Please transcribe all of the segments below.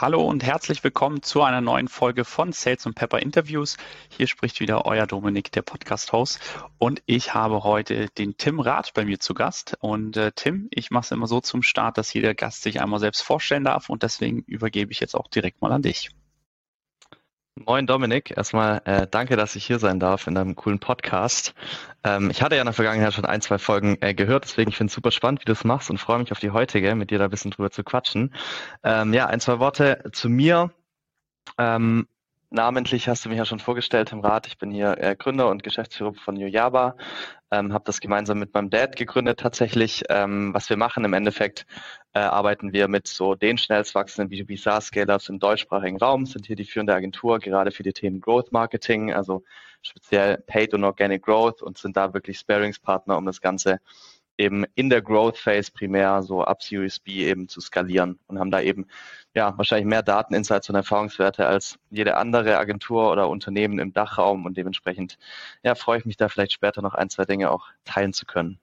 Hallo und herzlich willkommen zu einer neuen Folge von Sales und Pepper Interviews. Hier spricht wieder euer Dominik, der Podcast-Host. Und ich habe heute den Tim Rath bei mir zu Gast. Und äh, Tim, ich mache es immer so zum Start, dass jeder Gast sich einmal selbst vorstellen darf. Und deswegen übergebe ich jetzt auch direkt mal an dich. Moin Dominik, erstmal äh, danke, dass ich hier sein darf in deinem coolen Podcast. Ähm, ich hatte ja in der Vergangenheit schon ein, zwei Folgen äh, gehört, deswegen finde ich es super spannend, wie du es machst und freue mich auf die heutige, mit dir da ein bisschen drüber zu quatschen. Ähm, ja, ein, zwei Worte zu mir. Ähm, namentlich hast du mich ja schon vorgestellt im Rat. Ich bin hier äh, Gründer und Geschäftsführer von Yojaba. Ähm, habe das gemeinsam mit meinem Dad gegründet tatsächlich. Ähm, was wir machen im Endeffekt, äh, arbeiten wir mit so den schnellst wachsenden B2B SaaS-Scalers im deutschsprachigen Raum, sind hier die führende Agentur, gerade für die Themen Growth Marketing, also speziell Paid und Organic Growth und sind da wirklich Sparingspartner, um das Ganze eben in der Growth Phase primär so ab Series B eben zu skalieren und haben da eben ja wahrscheinlich mehr Daten, Insights und Erfahrungswerte als jede andere Agentur oder Unternehmen im Dachraum und dementsprechend ja freue ich mich da vielleicht später noch ein, zwei Dinge auch teilen zu können.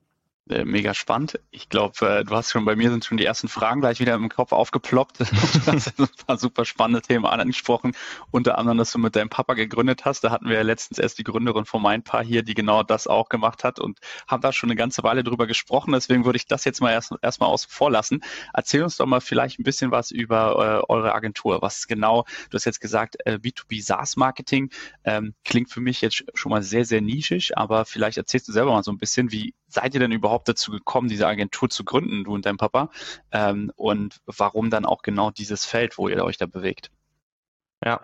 Äh, mega spannend. Ich glaube, äh, du hast schon bei mir sind schon die ersten Fragen gleich wieder im Kopf aufgeploppt. Du hast ein paar super spannende Themen angesprochen. Unter anderem, dass du mit deinem Papa gegründet hast. Da hatten wir ja letztens erst die Gründerin von mein Paar hier, die genau das auch gemacht hat und haben da schon eine ganze Weile drüber gesprochen. Deswegen würde ich das jetzt mal erst erstmal außen vor lassen. Erzähl uns doch mal vielleicht ein bisschen was über äh, eure Agentur. Was genau, du hast jetzt gesagt, äh, B2B SaaS Marketing ähm, klingt für mich jetzt schon mal sehr, sehr nischig, aber vielleicht erzählst du selber mal so ein bisschen, wie seid ihr denn überhaupt dazu gekommen, diese Agentur zu gründen, du und dein Papa? Ähm, und warum dann auch genau dieses Feld, wo ihr euch da bewegt? Ja,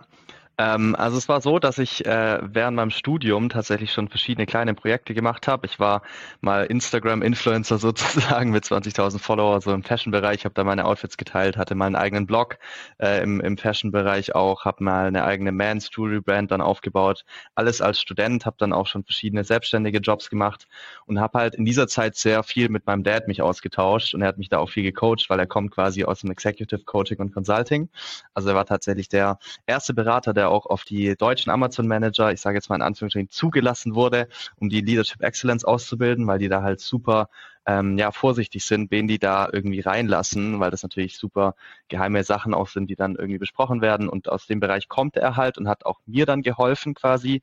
ähm, also es war so, dass ich äh, während meinem Studium tatsächlich schon verschiedene kleine Projekte gemacht habe. Ich war mal Instagram-Influencer sozusagen mit 20.000 Follower, so im Fashion-Bereich, habe da meine Outfits geteilt, hatte mal einen eigenen Blog äh, im, im Fashion-Bereich auch, habe mal eine eigene Man's Jewelry-Brand dann aufgebaut. Alles als Student, habe dann auch schon verschiedene selbstständige Jobs gemacht und habe halt in dieser Zeit sehr viel mit meinem Dad mich ausgetauscht und er hat mich da auch viel gecoacht, weil er kommt quasi aus dem Executive Coaching und Consulting. Also er war tatsächlich der erste Berater, der auch auf die deutschen Amazon Manager, ich sage jetzt mal in Anführungsstrichen, zugelassen wurde, um die Leadership Excellence auszubilden, weil die da halt super ähm, ja, vorsichtig sind, wen die da irgendwie reinlassen, weil das natürlich super geheime Sachen auch sind, die dann irgendwie besprochen werden. Und aus dem Bereich kommt er halt und hat auch mir dann geholfen quasi,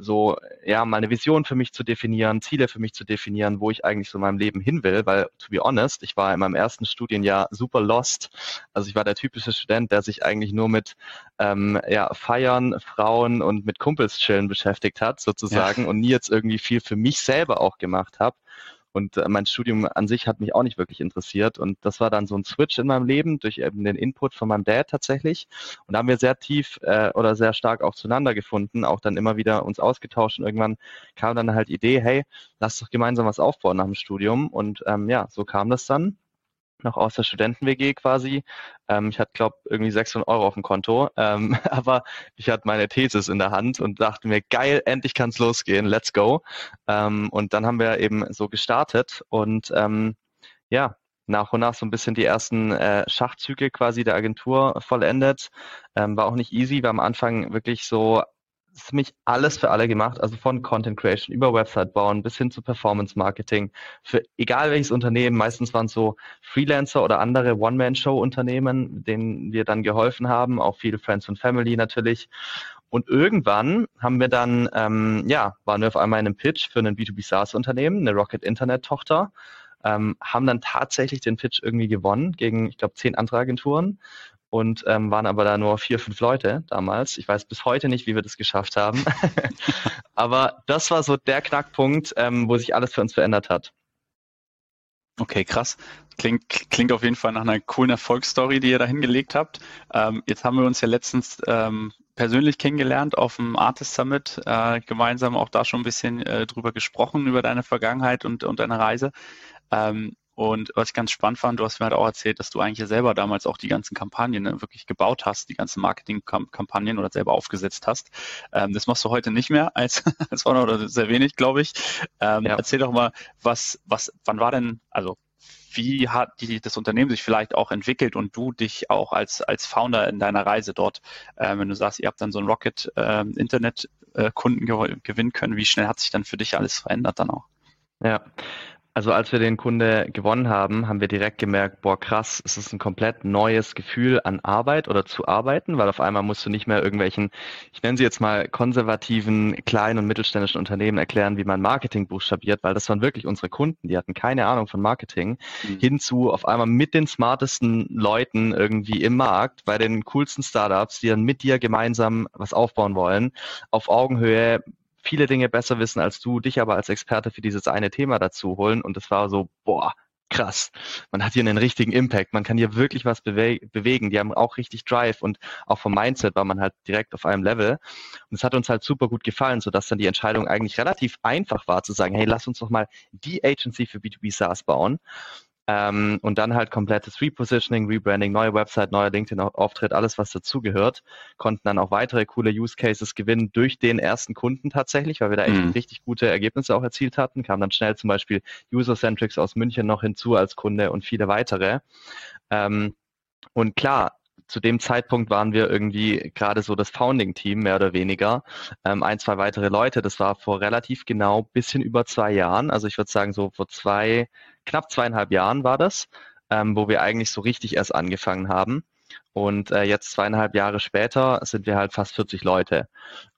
so, ja, mal eine Vision für mich zu definieren, Ziele für mich zu definieren, wo ich eigentlich so in meinem Leben hin will, weil, to be honest, ich war in meinem ersten Studienjahr super lost. Also ich war der typische Student, der sich eigentlich nur mit ähm, ja, Feiern, Frauen und mit Kumpels chillen beschäftigt hat, sozusagen, ja. und nie jetzt irgendwie viel für mich selber auch gemacht habe. Und äh, mein Studium an sich hat mich auch nicht wirklich interessiert. Und das war dann so ein Switch in meinem Leben durch eben den Input von meinem Dad tatsächlich. Und da haben wir sehr tief äh, oder sehr stark auch zueinander gefunden, auch dann immer wieder uns ausgetauscht. Und irgendwann kam dann halt Idee, hey, lass doch gemeinsam was aufbauen nach dem Studium. Und ähm, ja, so kam das dann noch aus der Studenten-WG quasi. Ähm, ich hatte, glaube irgendwie 600 Euro auf dem Konto, ähm, aber ich hatte meine Thesis in der Hand und dachte mir, geil, endlich kann es losgehen, let's go. Ähm, und dann haben wir eben so gestartet und ähm, ja, nach und nach so ein bisschen die ersten äh, Schachzüge quasi der Agentur vollendet. Ähm, war auch nicht easy, war am Anfang wirklich so ziemlich alles für alle gemacht, also von Content Creation über Website bauen bis hin zu Performance Marketing für egal welches Unternehmen. Meistens waren es so Freelancer oder andere One-Man-Show-Unternehmen, denen wir dann geholfen haben, auch viele Friends und Family natürlich. Und irgendwann haben wir dann, ähm, ja, waren wir auf einmal in einem Pitch für ein B2B SaaS-Unternehmen, eine Rocket Internet-Tochter. Ähm, haben dann tatsächlich den Pitch irgendwie gewonnen gegen, ich glaube, zehn andere Agenturen und ähm, waren aber da nur vier, fünf Leute damals. Ich weiß bis heute nicht, wie wir das geschafft haben. aber das war so der Knackpunkt, ähm, wo sich alles für uns verändert hat. Okay, krass. Klingt, klingt auf jeden Fall nach einer coolen Erfolgsstory, die ihr da hingelegt habt. Ähm, jetzt haben wir uns ja letztens ähm, persönlich kennengelernt auf dem Artist Summit, äh, gemeinsam auch da schon ein bisschen äh, drüber gesprochen, über deine Vergangenheit und, und deine Reise. Ähm, und was ich ganz spannend fand, du hast mir halt auch erzählt, dass du eigentlich selber damals auch die ganzen Kampagnen ne, wirklich gebaut hast, die ganzen Marketingkampagnen oder selber aufgesetzt hast. Ähm, das machst du heute nicht mehr als, als Owner oder sehr wenig, glaube ich. Ähm, ja. Erzähl doch mal, was, was, wann war denn, also wie hat die, das Unternehmen sich vielleicht auch entwickelt und du dich auch als, als Founder in deiner Reise dort, äh, wenn du sagst, ihr habt dann so einen Rocket äh, Internet äh, Kunden gewinnen können, wie schnell hat sich dann für dich alles verändert dann auch? Ja, Also als wir den Kunde gewonnen haben, haben wir direkt gemerkt, boah krass, es ist ein komplett neues Gefühl an Arbeit oder zu arbeiten, weil auf einmal musst du nicht mehr irgendwelchen, ich nenne sie jetzt mal konservativen kleinen und mittelständischen Unternehmen erklären, wie man Marketing buchstabiert, weil das waren wirklich unsere Kunden, die hatten keine Ahnung von Marketing, mhm. hinzu auf einmal mit den smartesten Leuten irgendwie im Markt, bei den coolsten Startups, die dann mit dir gemeinsam was aufbauen wollen, auf Augenhöhe viele Dinge besser wissen als du, dich aber als Experte für dieses eine Thema dazu holen. Und es war so, boah, krass. Man hat hier einen richtigen Impact. Man kann hier wirklich was bewe bewegen. Die haben auch richtig Drive und auch vom Mindset war man halt direkt auf einem Level. Und es hat uns halt super gut gefallen, sodass dann die Entscheidung eigentlich relativ einfach war zu sagen, hey, lass uns doch mal die Agency für B2B SaaS bauen. Ähm, und dann halt komplettes Repositioning, Rebranding, neue Website, neuer LinkedIn-Auftritt, alles was dazugehört. Konnten dann auch weitere coole Use Cases gewinnen durch den ersten Kunden tatsächlich, weil wir da echt mhm. richtig gute Ergebnisse auch erzielt hatten. Kam dann schnell zum Beispiel User-Centrics aus München noch hinzu als Kunde und viele weitere. Ähm, und klar, zu dem Zeitpunkt waren wir irgendwie gerade so das Founding-Team, mehr oder weniger. Ähm, ein, zwei weitere Leute. Das war vor relativ genau bisschen über zwei Jahren. Also ich würde sagen, so vor zwei, knapp zweieinhalb Jahren war das, ähm, wo wir eigentlich so richtig erst angefangen haben. Und äh, jetzt zweieinhalb Jahre später sind wir halt fast 40 Leute.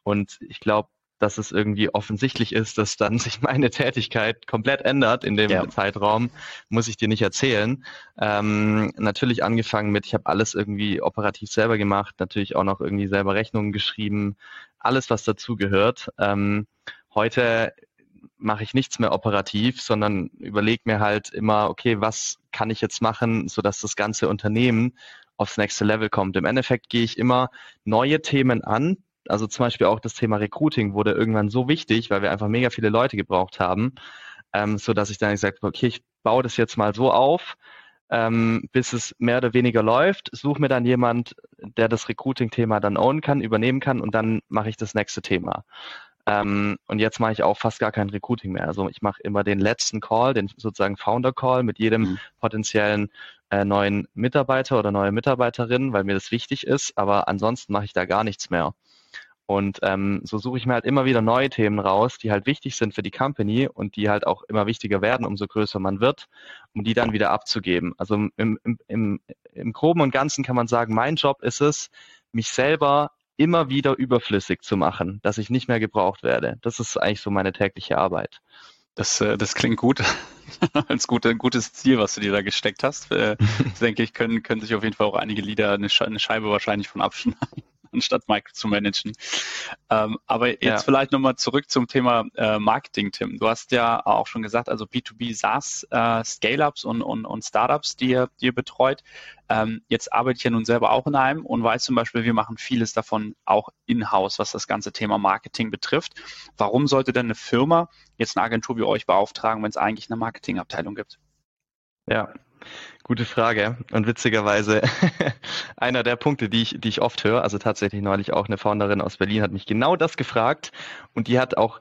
Und ich glaube, dass es irgendwie offensichtlich ist, dass dann sich meine Tätigkeit komplett ändert in dem ja. Zeitraum, muss ich dir nicht erzählen. Ähm, natürlich angefangen mit, ich habe alles irgendwie operativ selber gemacht, natürlich auch noch irgendwie selber Rechnungen geschrieben, alles, was dazugehört. Ähm, heute mache ich nichts mehr operativ, sondern überlege mir halt immer, okay, was kann ich jetzt machen, sodass das ganze Unternehmen aufs nächste Level kommt. Im Endeffekt gehe ich immer neue Themen an. Also zum Beispiel auch das Thema Recruiting wurde irgendwann so wichtig, weil wir einfach mega viele Leute gebraucht haben, ähm, so dass ich dann gesagt habe, okay, ich baue das jetzt mal so auf, ähm, bis es mehr oder weniger läuft, suche mir dann jemand, der das Recruiting-Thema dann own kann, übernehmen kann und dann mache ich das nächste Thema. Ähm, und jetzt mache ich auch fast gar kein Recruiting mehr. Also ich mache immer den letzten Call, den sozusagen Founder Call mit jedem mhm. potenziellen äh, neuen Mitarbeiter oder neue Mitarbeiterin, weil mir das wichtig ist. Aber ansonsten mache ich da gar nichts mehr. Und ähm, so suche ich mir halt immer wieder neue Themen raus, die halt wichtig sind für die Company und die halt auch immer wichtiger werden, umso größer man wird, um die dann wieder abzugeben. Also im, im, im, im Groben und Ganzen kann man sagen, mein Job ist es, mich selber immer wieder überflüssig zu machen, dass ich nicht mehr gebraucht werde. Das ist eigentlich so meine tägliche Arbeit. Das, äh, das klingt gut. Als gute, ein gutes Ziel, was du dir da gesteckt hast. Äh, denke ich, können, können sich auf jeden Fall auch einige Lieder eine, Scheibe wahrscheinlich von abschneiden anstatt Mike zu managen. Ähm, aber jetzt ja. vielleicht nochmal zurück zum Thema äh, Marketing, Tim. Du hast ja auch schon gesagt, also B2B SaaS, äh, Scale-Ups und, und, und Startups, die ihr, die ihr betreut. Ähm, jetzt arbeite ich ja nun selber auch in einem und weiß zum Beispiel, wir machen vieles davon auch in-house, was das ganze Thema Marketing betrifft. Warum sollte denn eine Firma jetzt eine Agentur wie euch beauftragen, wenn es eigentlich eine Marketingabteilung gibt? Ja, Gute Frage. Und witzigerweise einer der Punkte, die ich, die ich oft höre, also tatsächlich neulich auch eine Founderin aus Berlin hat mich genau das gefragt und die hat auch,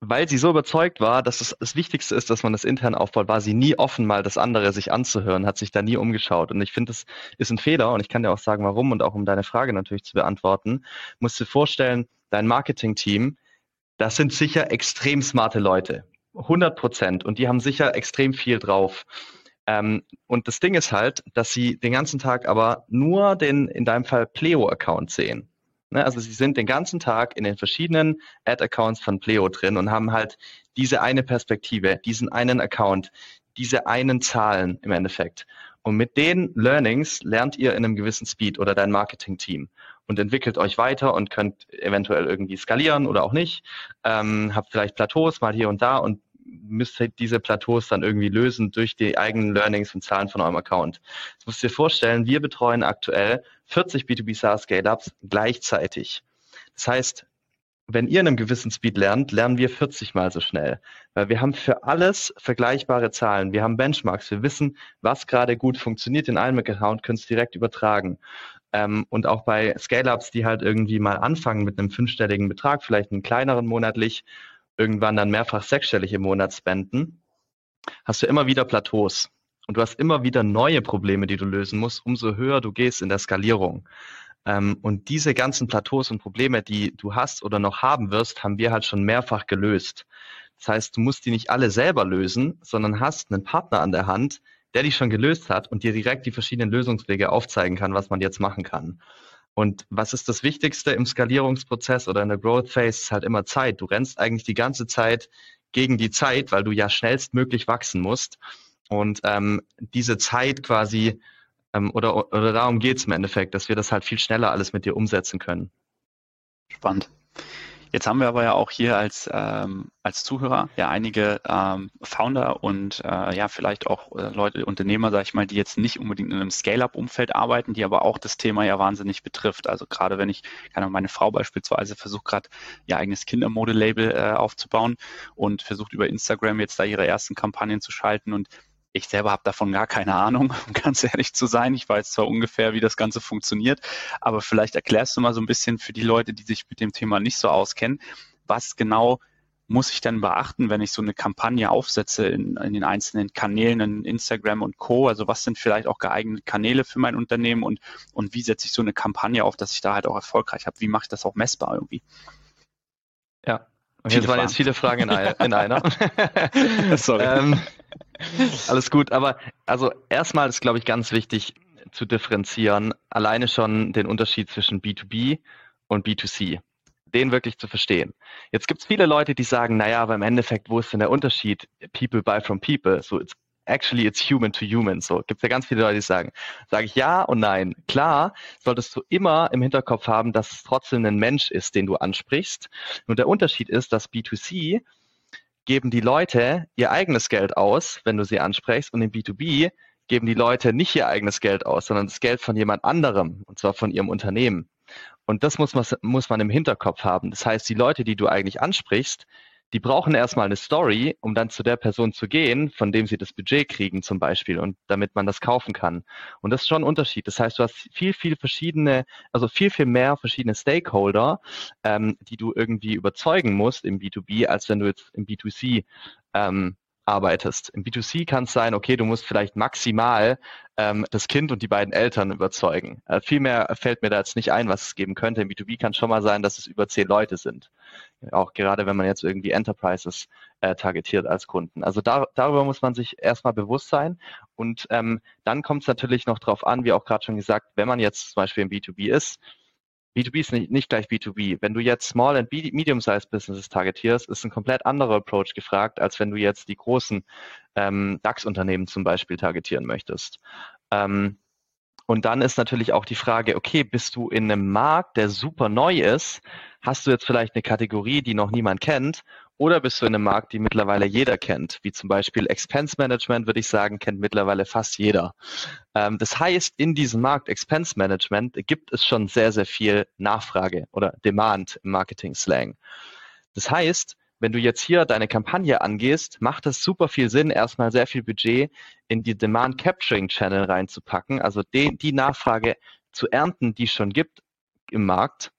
weil sie so überzeugt war, dass es das Wichtigste ist, dass man das intern aufbaut, war sie nie offen, mal das andere sich anzuhören, hat sich da nie umgeschaut. Und ich finde, das ist ein Fehler und ich kann dir auch sagen, warum und auch um deine Frage natürlich zu beantworten. Musst du dir vorstellen, dein Marketing-Team, das sind sicher extrem smarte Leute. 100 Prozent. Und die haben sicher extrem viel drauf. Ähm, und das Ding ist halt, dass sie den ganzen Tag aber nur den, in deinem Fall Pleo-Account sehen. Ne? Also sie sind den ganzen Tag in den verschiedenen Ad-Accounts von Pleo drin und haben halt diese eine Perspektive, diesen einen Account, diese einen Zahlen im Endeffekt. Und mit den Learnings lernt ihr in einem gewissen Speed oder dein Marketing-Team und entwickelt euch weiter und könnt eventuell irgendwie skalieren oder auch nicht. Ähm, habt vielleicht Plateaus mal hier und da und müsst ihr diese Plateaus dann irgendwie lösen durch die eigenen Learnings und Zahlen von eurem Account. Das müsst ihr vorstellen, wir betreuen aktuell 40 B2B SaaS Scale-Ups gleichzeitig. Das heißt, wenn ihr in einem gewissen Speed lernt, lernen wir 40 mal so schnell. Weil wir haben für alles vergleichbare Zahlen. Wir haben Benchmarks. Wir wissen, was gerade gut funktioniert in einem Account, können es direkt übertragen. Ähm, und auch bei Scale-Ups, die halt irgendwie mal anfangen mit einem fünfstelligen Betrag, vielleicht einen kleineren monatlich, irgendwann dann mehrfach sechsstellig im Monat spenden, hast du immer wieder Plateaus. Und du hast immer wieder neue Probleme, die du lösen musst, umso höher du gehst in der Skalierung. Ähm, und diese ganzen Plateaus und Probleme, die du hast oder noch haben wirst, haben wir halt schon mehrfach gelöst. Das heißt, du musst die nicht alle selber lösen, sondern hast einen Partner an der Hand, der die schon gelöst hat und dir direkt die verschiedenen Lösungswege aufzeigen kann, was man jetzt machen kann. Und was ist das Wichtigste im Skalierungsprozess oder in der Growth Phase? Ist halt immer Zeit. Du rennst eigentlich die ganze Zeit gegen die Zeit, weil du ja schnellstmöglich wachsen musst. Und ähm, diese Zeit quasi, ähm, oder, oder darum geht's im Endeffekt, dass wir das halt viel schneller alles mit dir umsetzen können. Spannend. Jetzt haben wir aber ja auch hier als, ähm, als Zuhörer ja einige ähm, Founder und äh, ja vielleicht auch äh, Leute, Unternehmer, sage ich mal, die jetzt nicht unbedingt in einem Scale-up-Umfeld arbeiten, die aber auch das Thema ja wahnsinnig betrifft. Also gerade wenn ich, keine meine Frau beispielsweise versucht gerade ihr eigenes Kindermodelabel äh, aufzubauen und versucht über Instagram jetzt da ihre ersten Kampagnen zu schalten und ich selber habe davon gar keine Ahnung, um ganz ehrlich zu sein. Ich weiß zwar ungefähr, wie das Ganze funktioniert, aber vielleicht erklärst du mal so ein bisschen für die Leute, die sich mit dem Thema nicht so auskennen, was genau muss ich denn beachten, wenn ich so eine Kampagne aufsetze in, in, den einzelnen Kanälen, in Instagram und Co. Also was sind vielleicht auch geeignete Kanäle für mein Unternehmen und, und wie setze ich so eine Kampagne auf, dass ich da halt auch erfolgreich habe? Wie mache ich das auch messbar irgendwie? Ja, okay, das waren jetzt viele Fragen in, in einer. Sorry. ähm, alles gut, aber also erstmal ist, glaube ich, ganz wichtig zu differenzieren, alleine schon den Unterschied zwischen B2B und B2C. Den wirklich zu verstehen. Jetzt gibt es viele Leute, die sagen, naja, aber im Endeffekt, wo ist denn der Unterschied? People buy from people. So, it's actually it's human to human. So gibt es ja ganz viele Leute, die sagen. Sage ich ja und nein. Klar, solltest du immer im Hinterkopf haben, dass es trotzdem ein Mensch ist, den du ansprichst. Und der Unterschied ist, dass B2C geben die Leute ihr eigenes Geld aus, wenn du sie ansprichst, und im B2B geben die Leute nicht ihr eigenes Geld aus, sondern das Geld von jemand anderem, und zwar von ihrem Unternehmen. Und das muss man, muss man im Hinterkopf haben. Das heißt, die Leute, die du eigentlich ansprichst, die brauchen erstmal eine Story, um dann zu der Person zu gehen, von dem sie das Budget kriegen zum Beispiel und damit man das kaufen kann. Und das ist schon ein Unterschied. Das heißt, du hast viel, viel verschiedene, also viel, viel mehr verschiedene Stakeholder, ähm, die du irgendwie überzeugen musst im B2B, als wenn du jetzt im B2C ähm, arbeitest. Im B2C kann es sein, okay, du musst vielleicht maximal ähm, das Kind und die beiden Eltern überzeugen. Äh, viel mehr fällt mir da jetzt nicht ein, was es geben könnte. Im B2B kann schon mal sein, dass es über zehn Leute sind. Auch gerade wenn man jetzt irgendwie Enterprises äh, targetiert als Kunden. Also da, darüber muss man sich erstmal bewusst sein. Und ähm, dann kommt es natürlich noch drauf an, wie auch gerade schon gesagt, wenn man jetzt zum Beispiel im B2B ist, B2B ist nicht, nicht gleich B2B. Wenn du jetzt Small and Medium-Sized Businesses targetierst, ist ein komplett anderer Approach gefragt, als wenn du jetzt die großen ähm, DAX-Unternehmen zum Beispiel targetieren möchtest. Ähm, und dann ist natürlich auch die Frage, okay, bist du in einem Markt, der super neu ist? Hast du jetzt vielleicht eine Kategorie, die noch niemand kennt? Oder bist du in einem Markt, die mittlerweile jeder kennt? Wie zum Beispiel Expense Management, würde ich sagen, kennt mittlerweile fast jeder. Ähm, das heißt, in diesem Markt Expense Management gibt es schon sehr, sehr viel Nachfrage oder Demand im Marketing-Slang. Das heißt, wenn du jetzt hier deine Kampagne angehst, macht es super viel Sinn, erstmal sehr viel Budget in die Demand Capturing Channel reinzupacken, also die, die Nachfrage zu ernten, die es schon gibt im Markt,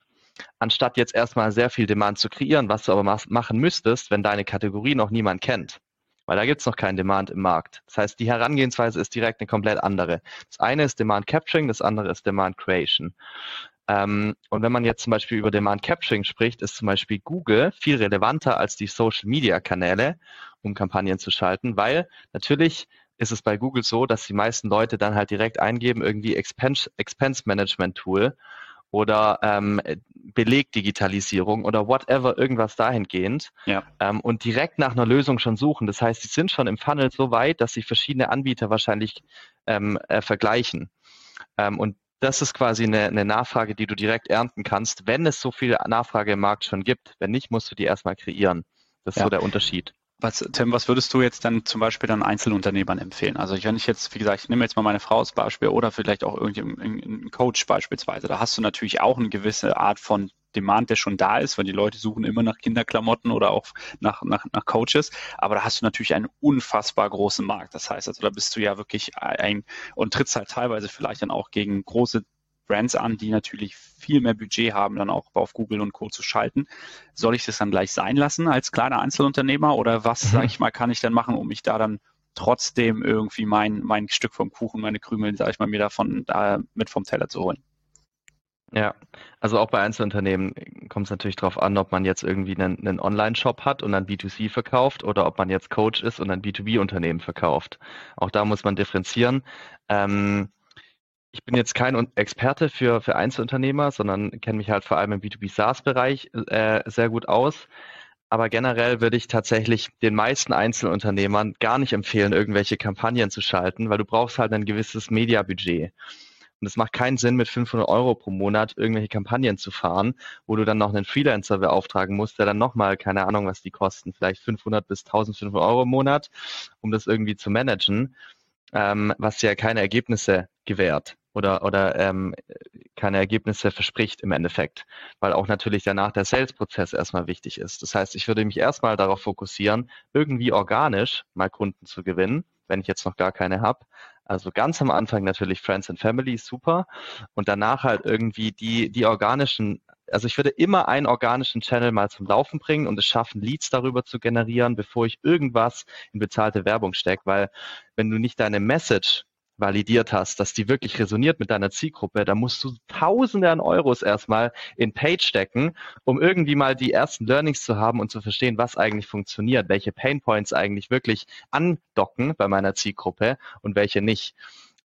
anstatt jetzt erstmal sehr viel Demand zu kreieren, was du aber machen müsstest, wenn deine Kategorie noch niemand kennt. Weil da gibt es noch keinen Demand im Markt. Das heißt, die Herangehensweise ist direkt eine komplett andere. Das eine ist Demand Capturing, das andere ist Demand Creation. Ähm, und wenn man jetzt zum Beispiel über Demand Capturing spricht, ist zum Beispiel Google viel relevanter als die Social Media Kanäle, um Kampagnen zu schalten, weil natürlich ist es bei Google so, dass die meisten Leute dann halt direkt eingeben, irgendwie Expense, Expense Management Tool oder ähm, Belegdigitalisierung oder whatever, irgendwas dahingehend ja. ähm, und direkt nach einer Lösung schon suchen. Das heißt, sie sind schon im Funnel so weit, dass sie verschiedene Anbieter wahrscheinlich ähm, äh, vergleichen. Ähm, und das ist quasi eine, eine, Nachfrage, die du direkt ernten kannst, wenn es so viel Nachfrage im Markt schon gibt. Wenn nicht, musst du die erstmal kreieren. Das ist ja. so der Unterschied. Was, Tim, was würdest du jetzt dann zum Beispiel dann Einzelunternehmern empfehlen? Also wenn ich jetzt, wie gesagt, ich nehme jetzt mal meine Frau als Beispiel oder vielleicht auch irgendeinen Coach beispielsweise. Da hast du natürlich auch eine gewisse Art von Demand, der schon da ist, weil die Leute suchen immer nach Kinderklamotten oder auch nach, nach, nach Coaches. Aber da hast du natürlich einen unfassbar großen Markt. Das heißt, also da bist du ja wirklich ein und trittst halt teilweise vielleicht dann auch gegen große Brands an, die natürlich viel mehr Budget haben, dann auch auf Google und Co. zu schalten. Soll ich das dann gleich sein lassen als kleiner Einzelunternehmer oder was, mhm. sage ich mal, kann ich denn machen, um mich da dann trotzdem irgendwie mein, mein Stück vom Kuchen, meine Krümel, sage ich mal, mir davon da mit vom Teller zu holen? Ja, also auch bei Einzelunternehmen kommt es natürlich darauf an, ob man jetzt irgendwie einen, einen Online-Shop hat und dann B2C verkauft oder ob man jetzt Coach ist und ein B2B-Unternehmen verkauft. Auch da muss man differenzieren. Ähm, ich bin jetzt kein Experte für, für Einzelunternehmer, sondern kenne mich halt vor allem im B2B SaaS-Bereich äh, sehr gut aus. Aber generell würde ich tatsächlich den meisten Einzelunternehmern gar nicht empfehlen, irgendwelche Kampagnen zu schalten, weil du brauchst halt ein gewisses Media-Budget. Und es macht keinen Sinn, mit 500 Euro pro Monat irgendwelche Kampagnen zu fahren, wo du dann noch einen Freelancer beauftragen musst, der dann nochmal, keine Ahnung, was die kosten, vielleicht 500 bis 1500 Euro im Monat, um das irgendwie zu managen, ähm, was ja keine Ergebnisse gewährt oder, oder ähm, keine Ergebnisse verspricht im Endeffekt, weil auch natürlich danach der Sales-Prozess erstmal wichtig ist. Das heißt, ich würde mich erstmal darauf fokussieren, irgendwie organisch mal Kunden zu gewinnen, wenn ich jetzt noch gar keine habe, also ganz am Anfang natürlich Friends and Family, super. Und danach halt irgendwie die, die organischen, also ich würde immer einen organischen Channel mal zum Laufen bringen und es schaffen, Leads darüber zu generieren, bevor ich irgendwas in bezahlte Werbung stecke, weil wenn du nicht deine Message validiert hast, dass die wirklich resoniert mit deiner Zielgruppe, da musst du Tausende an Euros erstmal in Page stecken, um irgendwie mal die ersten Learnings zu haben und zu verstehen, was eigentlich funktioniert, welche Painpoints eigentlich wirklich andocken bei meiner Zielgruppe und welche nicht.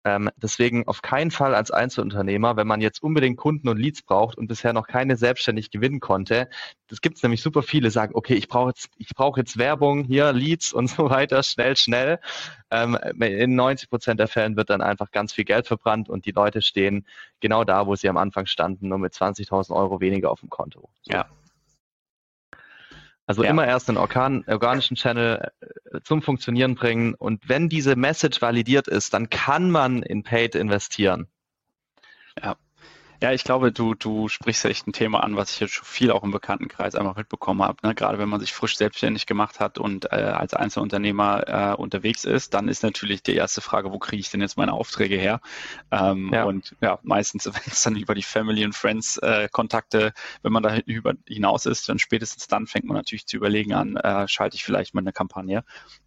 Ähm, deswegen auf keinen Fall als Einzelunternehmer, wenn man jetzt unbedingt Kunden und Leads braucht und bisher noch keine selbstständig gewinnen konnte. Das gibt es nämlich super viele, sagen, okay, ich brauche jetzt, ich brauche jetzt Werbung, hier Leads und so weiter, schnell, schnell. Ähm, in 90 Prozent der Fällen wird dann einfach ganz viel Geld verbrannt und die Leute stehen genau da, wo sie am Anfang standen, nur mit 20.000 Euro weniger auf dem Konto. So. Ja, also ja. immer erst einen organ, organischen Channel äh, zum Funktionieren bringen und wenn diese Message validiert ist, dann kann man in Paid investieren. Ja, ja, ich glaube, du, du sprichst echt ein Thema an, was ich jetzt schon viel auch im Bekanntenkreis einfach mitbekommen habe. Ne? Gerade wenn man sich frisch selbstständig gemacht hat und äh, als Einzelunternehmer äh, unterwegs ist, dann ist natürlich die erste Frage, wo kriege ich denn jetzt meine Aufträge her? Ähm, ja. Und ja, meistens, wenn es dann über die Family und Friends äh, Kontakte, wenn man da über hinaus ist, dann spätestens dann fängt man natürlich zu überlegen an, äh, schalte ich vielleicht mal eine Kampagne.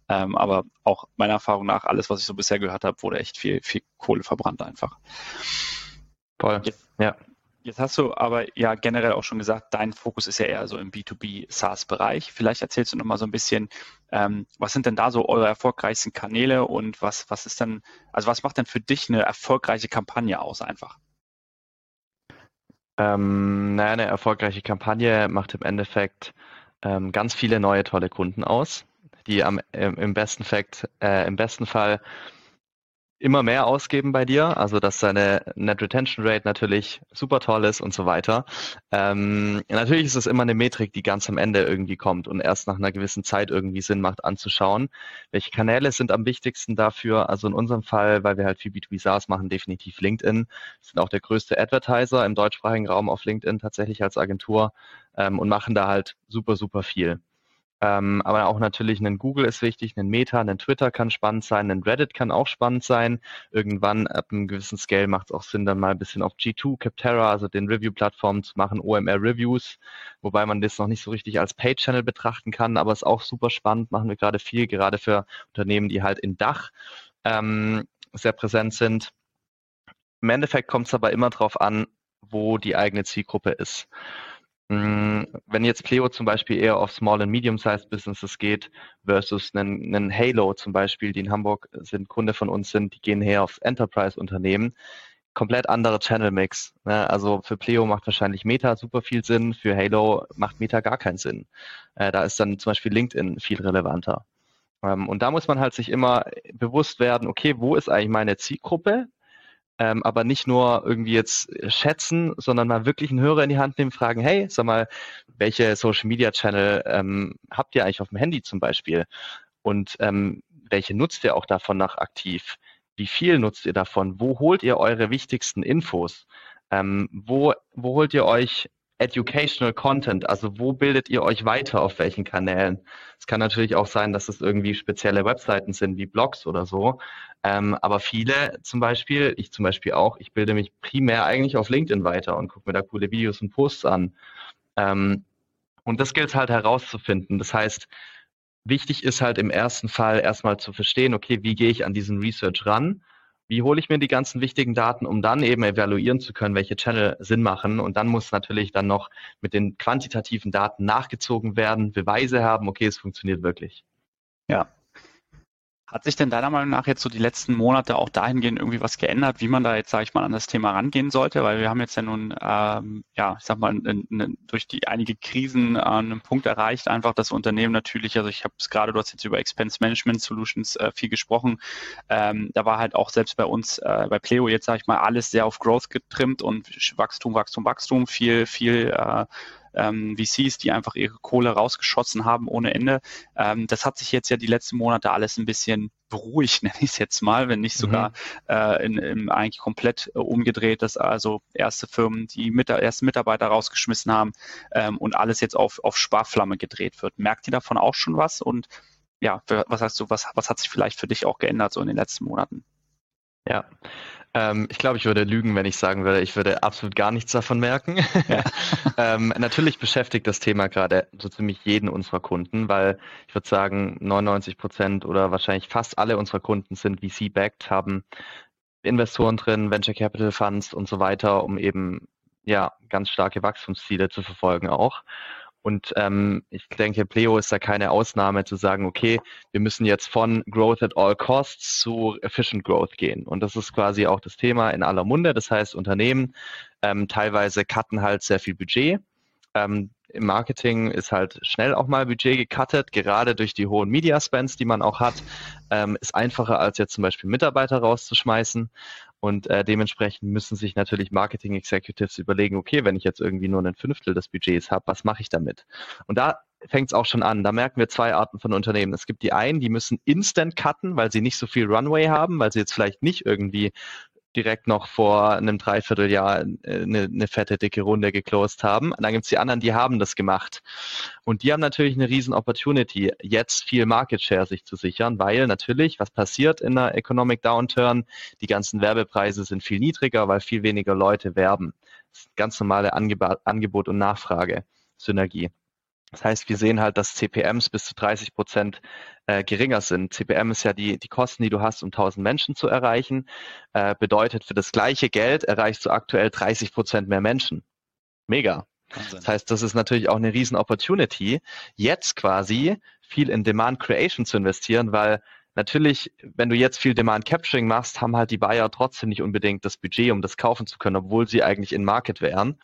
Ähm, aber auch meiner Erfahrung nach, alles, was ich so bisher gehört habe, wurde echt viel, viel Kohle verbrannt einfach. Voll. Jetzt, ja. Jetzt hast du aber ja generell auch schon gesagt, dein Fokus ist ja eher so im B2B SaaS-Bereich. Vielleicht erzählst du noch mal so ein bisschen, ähm, was sind denn da so eure erfolgreichsten Kanäle und was, was ist denn, also was macht denn für dich eine erfolgreiche Kampagne aus einfach? Ähm, naja, eine erfolgreiche Kampagne macht im Endeffekt ähm, ganz viele neue tolle Kunden aus, die am, im, besten Fact, äh, im besten Fall immer mehr ausgeben bei dir, also dass deine Net Retention Rate natürlich super toll ist und so weiter. Ähm, natürlich ist es immer eine Metrik, die ganz am Ende irgendwie kommt und erst nach einer gewissen Zeit irgendwie Sinn macht anzuschauen. Welche Kanäle sind am wichtigsten dafür? Also in unserem Fall, weil wir halt viel B2B SaaS machen, definitiv LinkedIn. Wir sind auch der größte Advertiser im deutschsprachigen Raum auf LinkedIn tatsächlich als Agentur ähm, und machen da halt super, super viel. Ähm, aber auch natürlich ein Google ist wichtig, ein Meta, ein Twitter kann spannend sein, ein Reddit kann auch spannend sein. Irgendwann ab einem gewissen Scale macht es auch Sinn, dann mal ein bisschen auf G2, Capterra, also den Review-Plattformen zu machen, OMR-Reviews, wobei man das noch nicht so richtig als Paid-Channel betrachten kann, aber ist auch super spannend, machen wir gerade viel, gerade für Unternehmen, die halt in Dach ähm, sehr präsent sind. Im Endeffekt kommt es aber immer darauf an, wo die eigene Zielgruppe ist. Mm, wenn jetzt Pleo zum Beispiel eher auf Small- and Medium-Sized Businesses geht versus einen, einen Halo zum Beispiel, die in Hamburg sind, Kunde von uns sind, die gehen eher auf Enterprise-Unternehmen, komplett anderer Channel-Mix. Ne? Also für Pleo macht wahrscheinlich Meta super viel Sinn, für Halo macht Meta gar keinen Sinn. Äh, da ist dann zum Beispiel LinkedIn viel relevanter. Ähm, und da muss man halt sich immer bewusst werden, okay, wo ist eigentlich meine Zielgruppe? Ähm, aber nicht nur irgendwie jetzt äh, schätzen, sondern mal wirklich einen Hörer in die Hand nehmen, fragen, hey, sag mal, welche Social Media Channel ähm, habt ihr eigentlich auf dem Handy zum Beispiel? Und ähm, welche nutzt ihr auch davon nach aktiv? Wie viel nutzt ihr davon? Wo holt ihr eure wichtigsten Infos? Ähm, wo, wo holt ihr euch Educational Content, also wo bildet ihr euch weiter auf welchen Kanälen? Es kann natürlich auch sein, dass es irgendwie spezielle Webseiten sind wie Blogs oder so. Ähm, aber viele zum Beispiel, ich zum Beispiel auch, ich bilde mich primär eigentlich auf LinkedIn weiter und gucke mir da coole Videos und Posts an. Ähm, und das gilt halt herauszufinden. Das heißt, wichtig ist halt im ersten Fall erstmal zu verstehen, okay, wie gehe ich an diesen Research ran? Wie hole ich mir die ganzen wichtigen Daten, um dann eben evaluieren zu können, welche Channel Sinn machen? Und dann muss natürlich dann noch mit den quantitativen Daten nachgezogen werden, Beweise haben, okay, es funktioniert wirklich. Ja, hat sich denn deiner Meinung nach jetzt so die letzten Monate auch dahingehend irgendwie was geändert, wie man da jetzt, sage ich mal, an das Thema rangehen sollte? Weil wir haben jetzt ja nun, ähm, ja, ich sag mal, in, in, durch die einige Krisen äh, einen Punkt erreicht, einfach das Unternehmen natürlich, also ich habe es gerade, du hast jetzt über Expense Management Solutions äh, viel gesprochen, ähm, da war halt auch selbst bei uns, äh, bei Pleo jetzt, sage ich mal, alles sehr auf Growth getrimmt und Wachstum, Wachstum, Wachstum, viel, viel äh, ähm, VCs, die einfach ihre Kohle rausgeschossen haben ohne Ende. Ähm, das hat sich jetzt ja die letzten Monate alles ein bisschen beruhigt, nenne ich es jetzt mal, wenn nicht sogar mhm. äh, in, in eigentlich komplett äh, umgedreht, dass also erste Firmen die mit, ersten Mitarbeiter rausgeschmissen haben ähm, und alles jetzt auf, auf Sparflamme gedreht wird. Merkt ihr davon auch schon was? Und ja, was sagst du, was, was hat sich vielleicht für dich auch geändert so in den letzten Monaten? Ja, ähm, ich glaube, ich würde lügen, wenn ich sagen würde, ich würde absolut gar nichts davon merken. Ja. ähm, natürlich beschäftigt das Thema gerade so ziemlich jeden unserer Kunden, weil ich würde sagen, 99 Prozent oder wahrscheinlich fast alle unserer Kunden sind VC-backed, haben Investoren drin, Venture Capital Funds und so weiter, um eben ja ganz starke Wachstumsziele zu verfolgen auch. Und ähm, ich denke, Pleo ist da keine Ausnahme zu sagen, okay, wir müssen jetzt von Growth at all costs zu Efficient Growth gehen. Und das ist quasi auch das Thema in aller Munde. Das heißt, Unternehmen ähm, teilweise cutten halt sehr viel Budget. Ähm, Im Marketing ist halt schnell auch mal Budget gecuttet, gerade durch die hohen Media Spends, die man auch hat. Ähm, ist einfacher als jetzt zum Beispiel Mitarbeiter rauszuschmeißen. Und äh, dementsprechend müssen sich natürlich Marketing Executives überlegen, okay, wenn ich jetzt irgendwie nur ein Fünftel des Budgets habe, was mache ich damit? Und da fängt es auch schon an. Da merken wir zwei Arten von Unternehmen. Es gibt die einen, die müssen instant cutten, weil sie nicht so viel Runway haben, weil sie jetzt vielleicht nicht irgendwie direkt noch vor einem Dreivierteljahr eine, äh, eine fette, dicke Runde geclosed haben. Und dann gibt's die anderen, die haben das gemacht. Und die haben natürlich eine riesen Opportunity, jetzt viel Market Share sich zu sichern, weil natürlich, was passiert in einer Economic Downturn? Die ganzen Werbepreise sind viel niedriger, weil viel weniger Leute werben. Ganz normale Angebot und Nachfrage. Synergie. Das heißt, wir sehen halt, dass CPMs bis zu 30 Prozent äh, geringer sind. CPM ist ja die, die Kosten, die du hast, um 1000 Menschen zu erreichen. Äh, bedeutet, für das gleiche Geld erreichst du aktuell 30 Prozent mehr Menschen. Mega. Wahnsinn. Das heißt, das ist natürlich auch eine riesen Opportunity, jetzt quasi viel in Demand Creation zu investieren, weil natürlich, wenn du jetzt viel Demand Capturing machst, haben halt die Buyer trotzdem nicht unbedingt das Budget, um das kaufen zu können, obwohl sie eigentlich in Market wären.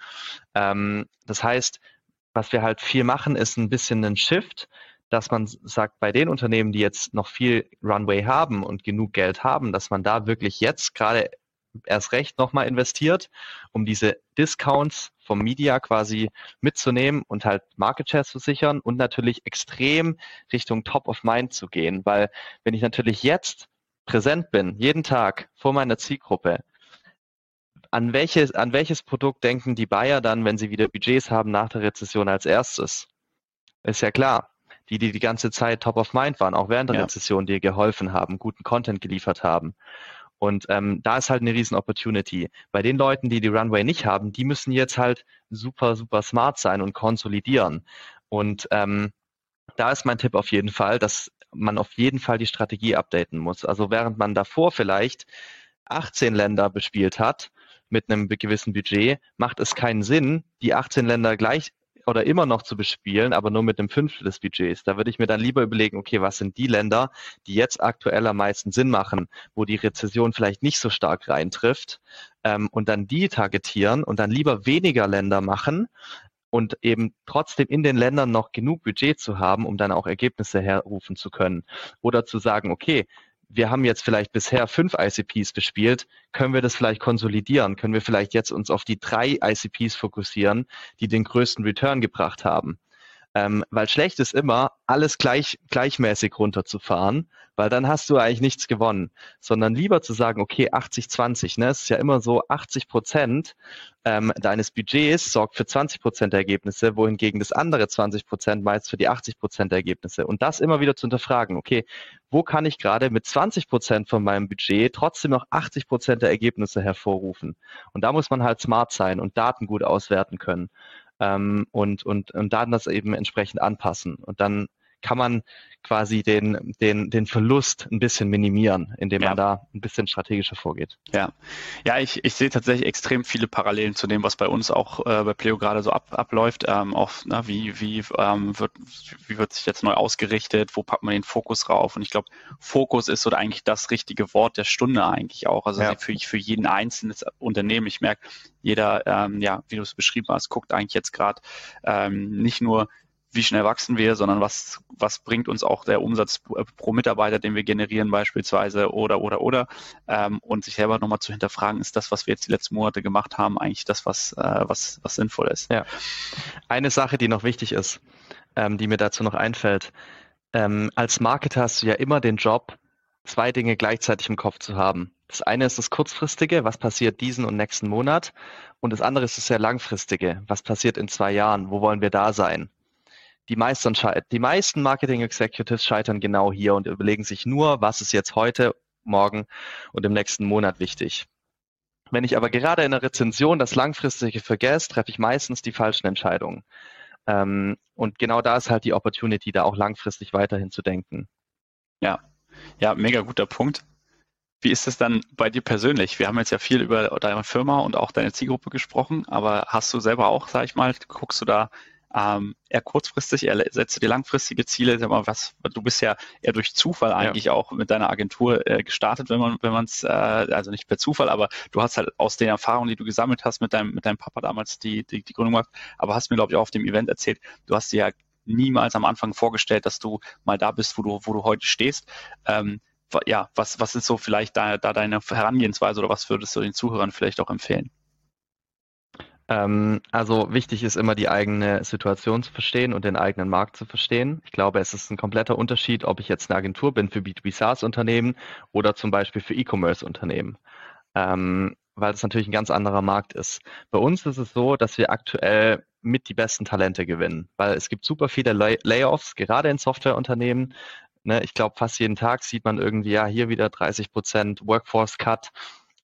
Ähm, das heißt, was wir halt viel machen, ist ein bisschen ein Shift, dass man sagt, bei den Unternehmen, die jetzt noch viel Runway haben und genug Geld haben, dass man da wirklich jetzt gerade erst recht nochmal investiert, um diese Discounts vom Media quasi mitzunehmen und halt Market Share zu sichern und natürlich extrem Richtung Top of Mind zu gehen, weil wenn ich natürlich jetzt präsent bin, jeden Tag vor meiner Zielgruppe, an welches, an welches Produkt denken die Buyer dann, wenn sie wieder Budgets haben nach der Rezession als erstes? Ist ja klar. Die, die die ganze Zeit top of mind waren, auch während der ja. Rezession, die geholfen haben, guten Content geliefert haben. Und ähm, da ist halt eine riesen Opportunity. Bei den Leuten, die die Runway nicht haben, die müssen jetzt halt super, super smart sein und konsolidieren. Und ähm, da ist mein Tipp auf jeden Fall, dass man auf jeden Fall die Strategie updaten muss. Also während man davor vielleicht 18 Länder bespielt hat, mit einem gewissen Budget, macht es keinen Sinn, die 18 Länder gleich oder immer noch zu bespielen, aber nur mit einem Fünftel des Budgets. Da würde ich mir dann lieber überlegen, okay, was sind die Länder, die jetzt aktuell am meisten Sinn machen, wo die Rezession vielleicht nicht so stark reintrifft ähm, und dann die targetieren und dann lieber weniger Länder machen, und eben trotzdem in den Ländern noch genug Budget zu haben, um dann auch Ergebnisse herrufen zu können. Oder zu sagen, okay, wir haben jetzt vielleicht bisher fünf ICPs bespielt, können wir das vielleicht konsolidieren? Können wir vielleicht jetzt uns auf die drei ICPs fokussieren, die den größten Return gebracht haben? Ähm, weil schlecht ist immer, alles gleich, gleichmäßig runterzufahren, weil dann hast du eigentlich nichts gewonnen, sondern lieber zu sagen, okay, 80-20, ne, es ist ja immer so, 80 Prozent ähm, deines Budgets sorgt für 20 Prozent Ergebnisse, wohingegen das andere 20 Prozent meist für die 80 Prozent Ergebnisse. Und das immer wieder zu hinterfragen, okay, wo kann ich gerade mit 20 Prozent von meinem Budget trotzdem noch 80 Prozent der Ergebnisse hervorrufen? Und da muss man halt smart sein und Daten gut auswerten können ähm, und, und, und dann das eben entsprechend anpassen. Und dann kann man quasi den, den, den Verlust ein bisschen minimieren, indem man da ein bisschen strategischer vorgeht. Ja, ja ich, ich sehe tatsächlich extrem viele Parallelen zu dem, was bei uns auch äh, bei Pleo gerade so ab, abläuft. Ähm, auch na, wie, wie, ähm, wird, wie wird sich jetzt neu ausgerichtet, wo packt man den Fokus rauf? Und ich glaube, Fokus ist so eigentlich das richtige Wort der Stunde eigentlich auch. Also ja. für, für jeden einzelnen Unternehmen. Ich merke, jeder, ähm, ja, wie du es beschrieben hast, guckt eigentlich jetzt gerade ähm, nicht nur wie schnell wachsen wir, sondern was, was bringt uns auch der Umsatz pro Mitarbeiter, den wir generieren beispielsweise oder, oder, oder. Ähm, und sich selber nochmal zu hinterfragen, ist das, was wir jetzt die letzten Monate gemacht haben, eigentlich das, was, äh, was, was sinnvoll ist. Ja. Eine Sache, die noch wichtig ist, ähm, die mir dazu noch einfällt. Ähm, als Marketer hast du ja immer den Job, zwei Dinge gleichzeitig im Kopf zu haben. Das eine ist das kurzfristige, was passiert diesen und nächsten Monat. Und das andere ist das sehr langfristige, was passiert in zwei Jahren, wo wollen wir da sein? Die meisten, die meisten Marketing Executives scheitern genau hier und überlegen sich nur, was ist jetzt heute, morgen und im nächsten Monat wichtig. Wenn ich aber gerade in der Rezension das Langfristige vergesse, treffe ich meistens die falschen Entscheidungen. Ähm, und genau da ist halt die Opportunity, da auch langfristig weiterhin zu denken. Ja, ja, mega guter Punkt. Wie ist es dann bei dir persönlich? Wir haben jetzt ja viel über deine Firma und auch deine Zielgruppe gesprochen, aber hast du selber auch, sag ich mal, guckst du da ähm, eher kurzfristig, eher setzt dir langfristige Ziele. Sag mal, was, du bist ja eher durch Zufall eigentlich ja. auch mit deiner Agentur äh, gestartet, wenn man, wenn man es, äh, also nicht per Zufall, aber du hast halt aus den Erfahrungen, die du gesammelt hast mit deinem, mit deinem Papa damals die, die, die Gründung gemacht, aber hast mir, glaube ich, auch auf dem Event erzählt, du hast dir ja niemals am Anfang vorgestellt, dass du mal da bist, wo du, wo du heute stehst. Ähm, ja, was, was ist so vielleicht da, da deine Herangehensweise oder was würdest du den Zuhörern vielleicht auch empfehlen? Ähm, also wichtig ist immer die eigene Situation zu verstehen und den eigenen Markt zu verstehen. Ich glaube, es ist ein kompletter Unterschied, ob ich jetzt eine Agentur bin für B2B SaaS-Unternehmen oder zum Beispiel für E-Commerce-Unternehmen. Ähm, weil es natürlich ein ganz anderer Markt ist. Bei uns ist es so, dass wir aktuell mit die besten Talente gewinnen, weil es gibt super viele Lay Layoffs, gerade in Softwareunternehmen. Ne, ich glaube, fast jeden Tag sieht man irgendwie, ja, hier wieder 30 Prozent Workforce Cut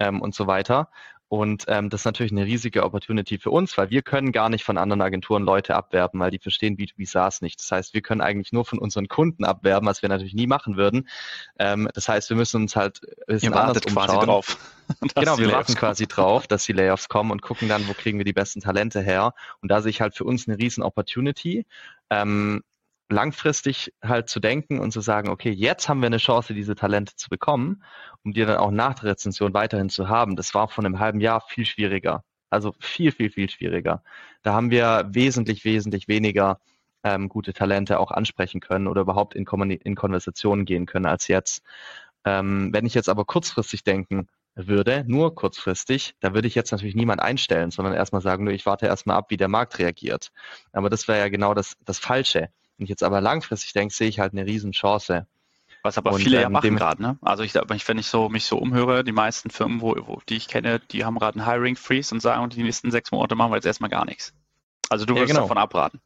ähm, und so weiter. Und ähm, das ist natürlich eine riesige Opportunity für uns, weil wir können gar nicht von anderen Agenturen Leute abwerben, weil die verstehen B2B SaaS nicht. Das heißt, wir können eigentlich nur von unseren Kunden abwerben, was wir natürlich nie machen würden. Ähm, das heißt, wir müssen uns halt ein bisschen Ihr anders umschauen. quasi drauf. genau, wir warten quasi drauf, dass die Layoffs kommen und gucken dann, wo kriegen wir die besten Talente her. Und da sehe ich halt für uns eine riesen Opportunity. Ähm, langfristig halt zu denken und zu sagen, okay, jetzt haben wir eine Chance, diese Talente zu bekommen, um die dann auch nach der Rezension weiterhin zu haben. Das war von einem halben Jahr viel schwieriger. Also viel, viel, viel schwieriger. Da haben wir wesentlich, wesentlich weniger ähm, gute Talente auch ansprechen können oder überhaupt in, in Konversationen gehen können als jetzt. Ähm, wenn ich jetzt aber kurzfristig denken würde, nur kurzfristig, da würde ich jetzt natürlich niemand einstellen, sondern erstmal sagen, nur ich warte erstmal ab, wie der Markt reagiert. Aber das wäre ja genau das, das Falsche. Wenn ich jetzt aber langfristig denke, sehe ich halt eine Riesenchance. Was aber und, viele ja ähm, machen gerade, ne? Also ich, wenn ich so mich so umhöre, die meisten Firmen, wo, wo die ich kenne, die haben gerade einen Hiring Freeze und sagen, die nächsten sechs Monate machen wir jetzt erstmal gar nichts. Also du würdest ja, genau. davon abraten.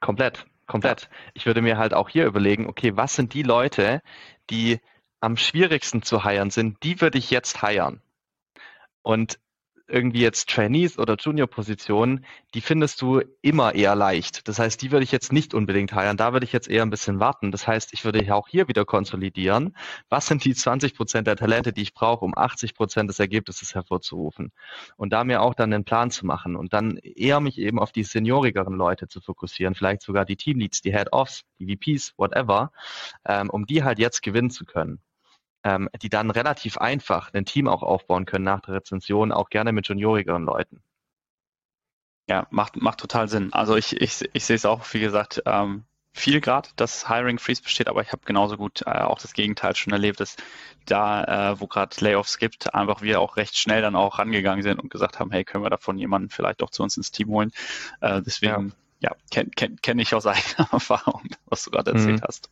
Komplett, komplett. Ja. Ich würde mir halt auch hier überlegen, okay, was sind die Leute, die am schwierigsten zu heiren sind, die würde ich jetzt heiren. Und irgendwie jetzt Trainees oder Junior-Positionen, die findest du immer eher leicht. Das heißt, die würde ich jetzt nicht unbedingt heiern. Da würde ich jetzt eher ein bisschen warten. Das heißt, ich würde auch hier wieder konsolidieren. Was sind die 20 Prozent der Talente, die ich brauche, um 80 Prozent des Ergebnisses hervorzurufen? Und da mir auch dann einen Plan zu machen und dann eher mich eben auf die seniorigeren Leute zu fokussieren, vielleicht sogar die Teamleads, die Head-Offs, die VPs, whatever, ähm, um die halt jetzt gewinnen zu können ähm, die dann relativ einfach ein Team auch aufbauen können nach der Rezension, auch gerne mit juniorigeren Leuten. Ja, macht, macht total Sinn. Also ich, ich, ich sehe es auch, wie gesagt, ähm, viel gerade, dass Hiring Freeze besteht, aber ich habe genauso gut äh, auch das Gegenteil schon erlebt, dass da, äh, wo gerade Layoffs gibt, einfach wir auch recht schnell dann auch rangegangen sind und gesagt haben, hey, können wir davon jemanden vielleicht auch zu uns ins Team holen? Äh, deswegen, ja, ja kenne kenn, kenn ich aus eigener Erfahrung, was du gerade erzählt mhm. hast.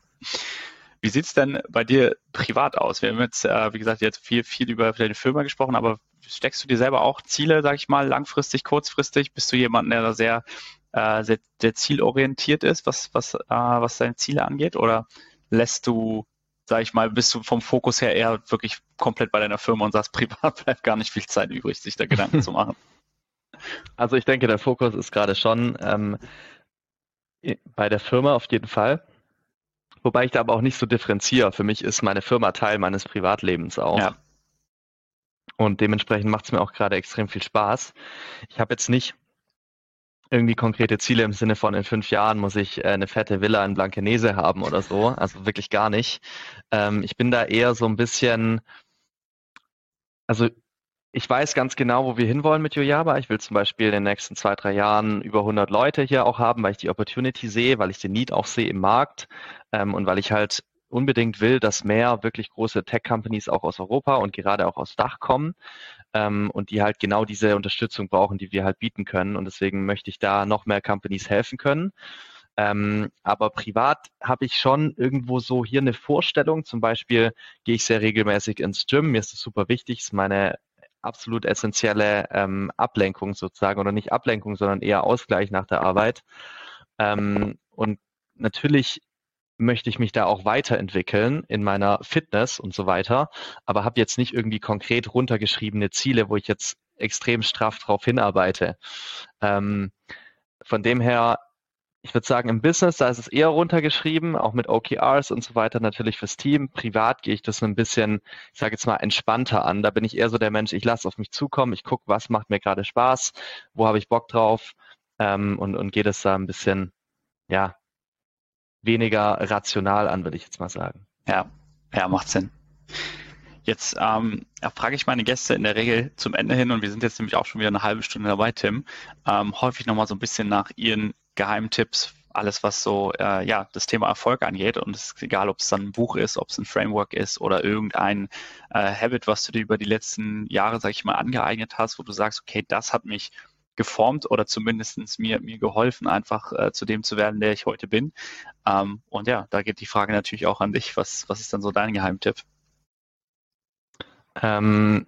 Wie sieht's denn bei dir privat aus? Wir haben jetzt, äh, wie gesagt, jetzt viel, viel über deine Firma gesprochen, aber steckst du dir selber auch Ziele, sag ich mal, langfristig, kurzfristig? Bist du jemand, der da sehr, äh, sehr, sehr zielorientiert ist, was, was, äh, was deine Ziele angeht? Oder lässt du, sag ich mal, bist du vom Fokus her eher wirklich komplett bei deiner Firma und sagst, privat bleibt gar nicht viel Zeit übrig, sich da Gedanken zu machen? Also ich denke, der Fokus ist gerade schon ähm, bei der Firma auf jeden Fall. Wobei ich da aber auch nicht so differenziere. Für mich ist meine Firma Teil meines Privatlebens auch. Ja. Und dementsprechend macht es mir auch gerade extrem viel Spaß. Ich habe jetzt nicht irgendwie konkrete Ziele im Sinne von in fünf Jahren muss ich äh, eine fette Villa in Blankenese haben oder so. Also wirklich gar nicht. Ähm, ich bin da eher so ein bisschen, also ich weiß ganz genau, wo wir hinwollen mit Yojaba. Ich will zum Beispiel in den nächsten zwei, drei Jahren über 100 Leute hier auch haben, weil ich die Opportunity sehe, weil ich den Need auch sehe im Markt ähm, und weil ich halt unbedingt will, dass mehr wirklich große Tech-Companies auch aus Europa und gerade auch aus Dach kommen ähm, und die halt genau diese Unterstützung brauchen, die wir halt bieten können. Und deswegen möchte ich da noch mehr Companies helfen können. Ähm, aber privat habe ich schon irgendwo so hier eine Vorstellung. Zum Beispiel gehe ich sehr regelmäßig ins Gym. Mir ist das super wichtig. Ist meine absolut essentielle ähm, Ablenkung sozusagen oder nicht Ablenkung, sondern eher Ausgleich nach der Arbeit. Ähm, und natürlich möchte ich mich da auch weiterentwickeln in meiner Fitness und so weiter, aber habe jetzt nicht irgendwie konkret runtergeschriebene Ziele, wo ich jetzt extrem straff drauf hinarbeite. Ähm, von dem her, ich würde sagen, im Business, da ist es eher runtergeschrieben, auch mit OKRs und so weiter, natürlich fürs Team. Privat gehe ich das ein bisschen, ich sage jetzt mal, entspannter an. Da bin ich eher so der Mensch, ich lasse auf mich zukommen, ich gucke, was macht mir gerade Spaß, wo habe ich Bock drauf ähm, und, und gehe das da ein bisschen, ja, weniger rational an, würde ich jetzt mal sagen. Ja, ja, macht Sinn. Jetzt ähm, frage ich meine Gäste in der Regel zum Ende hin, und wir sind jetzt nämlich auch schon wieder eine halbe Stunde dabei, Tim, ähm, häufig nochmal so ein bisschen nach Ihren Geheimtipps, alles was so äh, ja das Thema Erfolg angeht. Und es ist egal, ob es dann ein Buch ist, ob es ein Framework ist oder irgendein äh, Habit, was du dir über die letzten Jahre, sag ich mal, angeeignet hast, wo du sagst, okay, das hat mich geformt oder zumindest mir, mir geholfen, einfach äh, zu dem zu werden, der ich heute bin. Ähm, und ja, da geht die Frage natürlich auch an dich. Was, was ist dann so dein Geheimtipp? Ähm,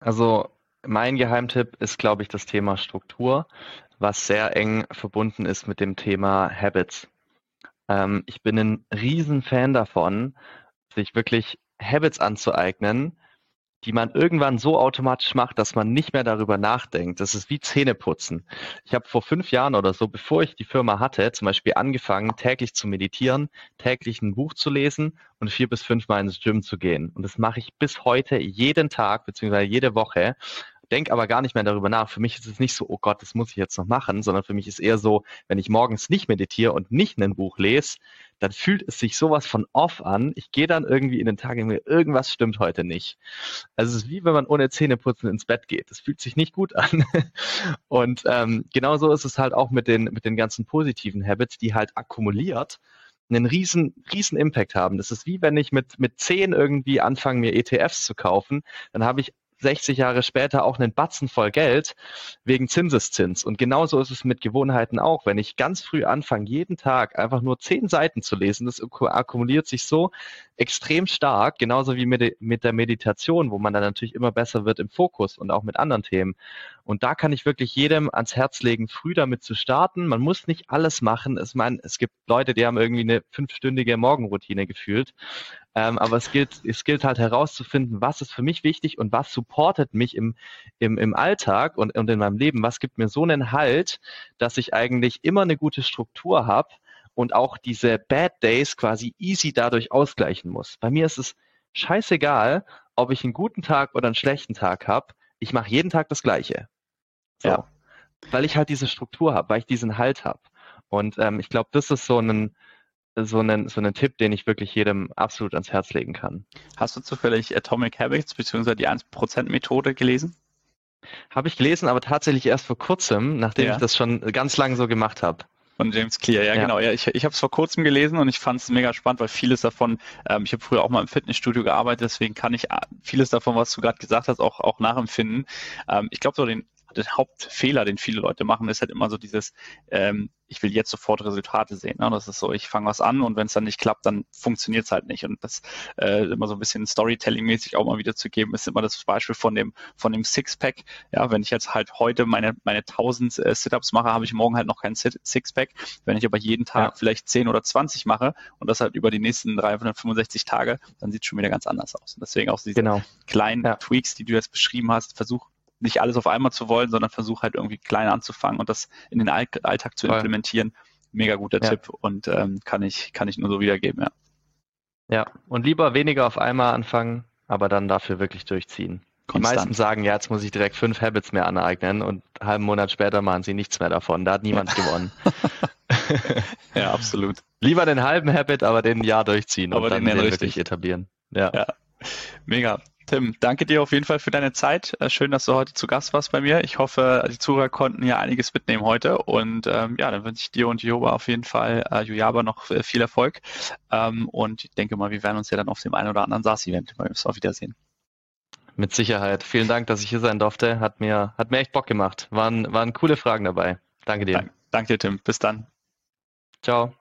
also mein Geheimtipp ist, glaube ich, das Thema Struktur, was sehr eng verbunden ist mit dem Thema Habits. Ähm, ich bin ein Riesenfan davon, sich wirklich Habits anzueignen, die man irgendwann so automatisch macht, dass man nicht mehr darüber nachdenkt. Das ist wie Zähneputzen. Ich habe vor fünf Jahren oder so, bevor ich die Firma hatte, zum Beispiel angefangen, täglich zu meditieren, täglich ein Buch zu lesen und vier bis fünf Mal ins Gym zu gehen. Und das mache ich bis heute jeden Tag beziehungsweise jede Woche denke aber gar nicht mehr darüber nach. Für mich ist es nicht so, oh Gott, das muss ich jetzt noch machen, sondern für mich ist eher so, wenn ich morgens nicht meditiere und nicht ein Buch lese, dann fühlt es sich sowas von off an. Ich gehe dann irgendwie in den Tag und irgendwas stimmt heute nicht. Also es ist wie wenn man ohne Zähneputzen ins Bett geht. Das fühlt sich nicht gut an. Und ähm, genauso ist es halt auch mit den, mit den ganzen positiven Habits, die halt akkumuliert einen riesen, riesen Impact haben. Das ist wie wenn ich mit, mit zehn irgendwie anfange, mir ETFs zu kaufen, dann habe ich 60 Jahre später auch einen Batzen voll Geld wegen Zinseszins. Und genauso ist es mit Gewohnheiten auch. Wenn ich ganz früh anfange, jeden Tag einfach nur zehn Seiten zu lesen, das akkumuliert sich so extrem stark, genauso wie mit, mit der Meditation, wo man dann natürlich immer besser wird im Fokus und auch mit anderen Themen. Und da kann ich wirklich jedem ans Herz legen, früh damit zu starten. Man muss nicht alles machen. Ich meine, es gibt Leute, die haben irgendwie eine fünfstündige Morgenroutine gefühlt. Ähm, aber es gilt, es gilt halt herauszufinden, was ist für mich wichtig und was supportet mich im, im, im Alltag und, und in meinem Leben. Was gibt mir so einen Halt, dass ich eigentlich immer eine gute Struktur habe und auch diese Bad Days quasi easy dadurch ausgleichen muss. Bei mir ist es scheißegal, ob ich einen guten Tag oder einen schlechten Tag habe. Ich mache jeden Tag das Gleiche. So. Ja. Weil ich halt diese Struktur habe, weil ich diesen Halt habe. Und ähm, ich glaube, das ist so ein, so einen, so einen Tipp, den ich wirklich jedem absolut ans Herz legen kann. Hast du zufällig Atomic Habits bzw. die 1%-Methode gelesen? Habe ich gelesen, aber tatsächlich erst vor kurzem, nachdem ja. ich das schon ganz lange so gemacht habe. Von James Clear, ja, ja. genau. Ja, ich ich habe es vor kurzem gelesen und ich fand es mega spannend, weil vieles davon, ähm, ich habe früher auch mal im Fitnessstudio gearbeitet, deswegen kann ich äh, vieles davon, was du gerade gesagt hast, auch, auch nachempfinden. Ähm, ich glaube, so den der Hauptfehler, den viele Leute machen, ist halt immer so dieses, ähm, ich will jetzt sofort Resultate sehen. Ne? Das ist so, ich fange was an und wenn es dann nicht klappt, dann funktioniert es halt nicht. Und das äh, immer so ein bisschen Storytelling-mäßig auch mal wieder zu geben, ist immer das Beispiel von dem, von dem Sixpack. Ja, wenn ich jetzt halt heute meine, meine 1000 äh, Sit-Ups mache, habe ich morgen halt noch kein Sixpack. Wenn ich aber jeden Tag ja. vielleicht 10 oder 20 mache und das halt über die nächsten 365 Tage, dann sieht es schon wieder ganz anders aus. Und deswegen auch diese genau. kleinen ja. Tweaks, die du jetzt beschrieben hast, versuch nicht alles auf einmal zu wollen, sondern versuch halt irgendwie klein anzufangen und das in den Alltag zu implementieren. mega guter ja. Tipp und ähm, kann ich, kann ich nur so wiedergeben, ja. Ja, und lieber weniger auf einmal anfangen, aber dann dafür wirklich durchziehen. Konstant. Die meisten sagen, ja, jetzt muss ich direkt fünf Habits mehr aneignen und einen halben Monat später machen sie nichts mehr davon. Da hat niemand gewonnen. ja, absolut. Lieber den halben Habit, aber den Jahr durchziehen aber und dann den, den wirklich etablieren. Ja. ja. Mega. Tim, danke dir auf jeden Fall für deine Zeit. Äh, schön, dass du heute zu Gast warst bei mir. Ich hoffe, die Zuhörer konnten hier einiges mitnehmen heute. Und ähm, ja, dann wünsche ich dir und Joba auf jeden Fall, äh, Jujaba, noch äh, viel Erfolg. Ähm, und ich denke mal, wir werden uns ja dann auf dem einen oder anderen SaaS-Event auf Wiedersehen. Mit Sicherheit. Vielen Dank, dass ich hier sein durfte. Hat mir, hat mir echt Bock gemacht. Waren, waren coole Fragen dabei. Danke dir. Dank, danke dir, Tim. Bis dann. Ciao.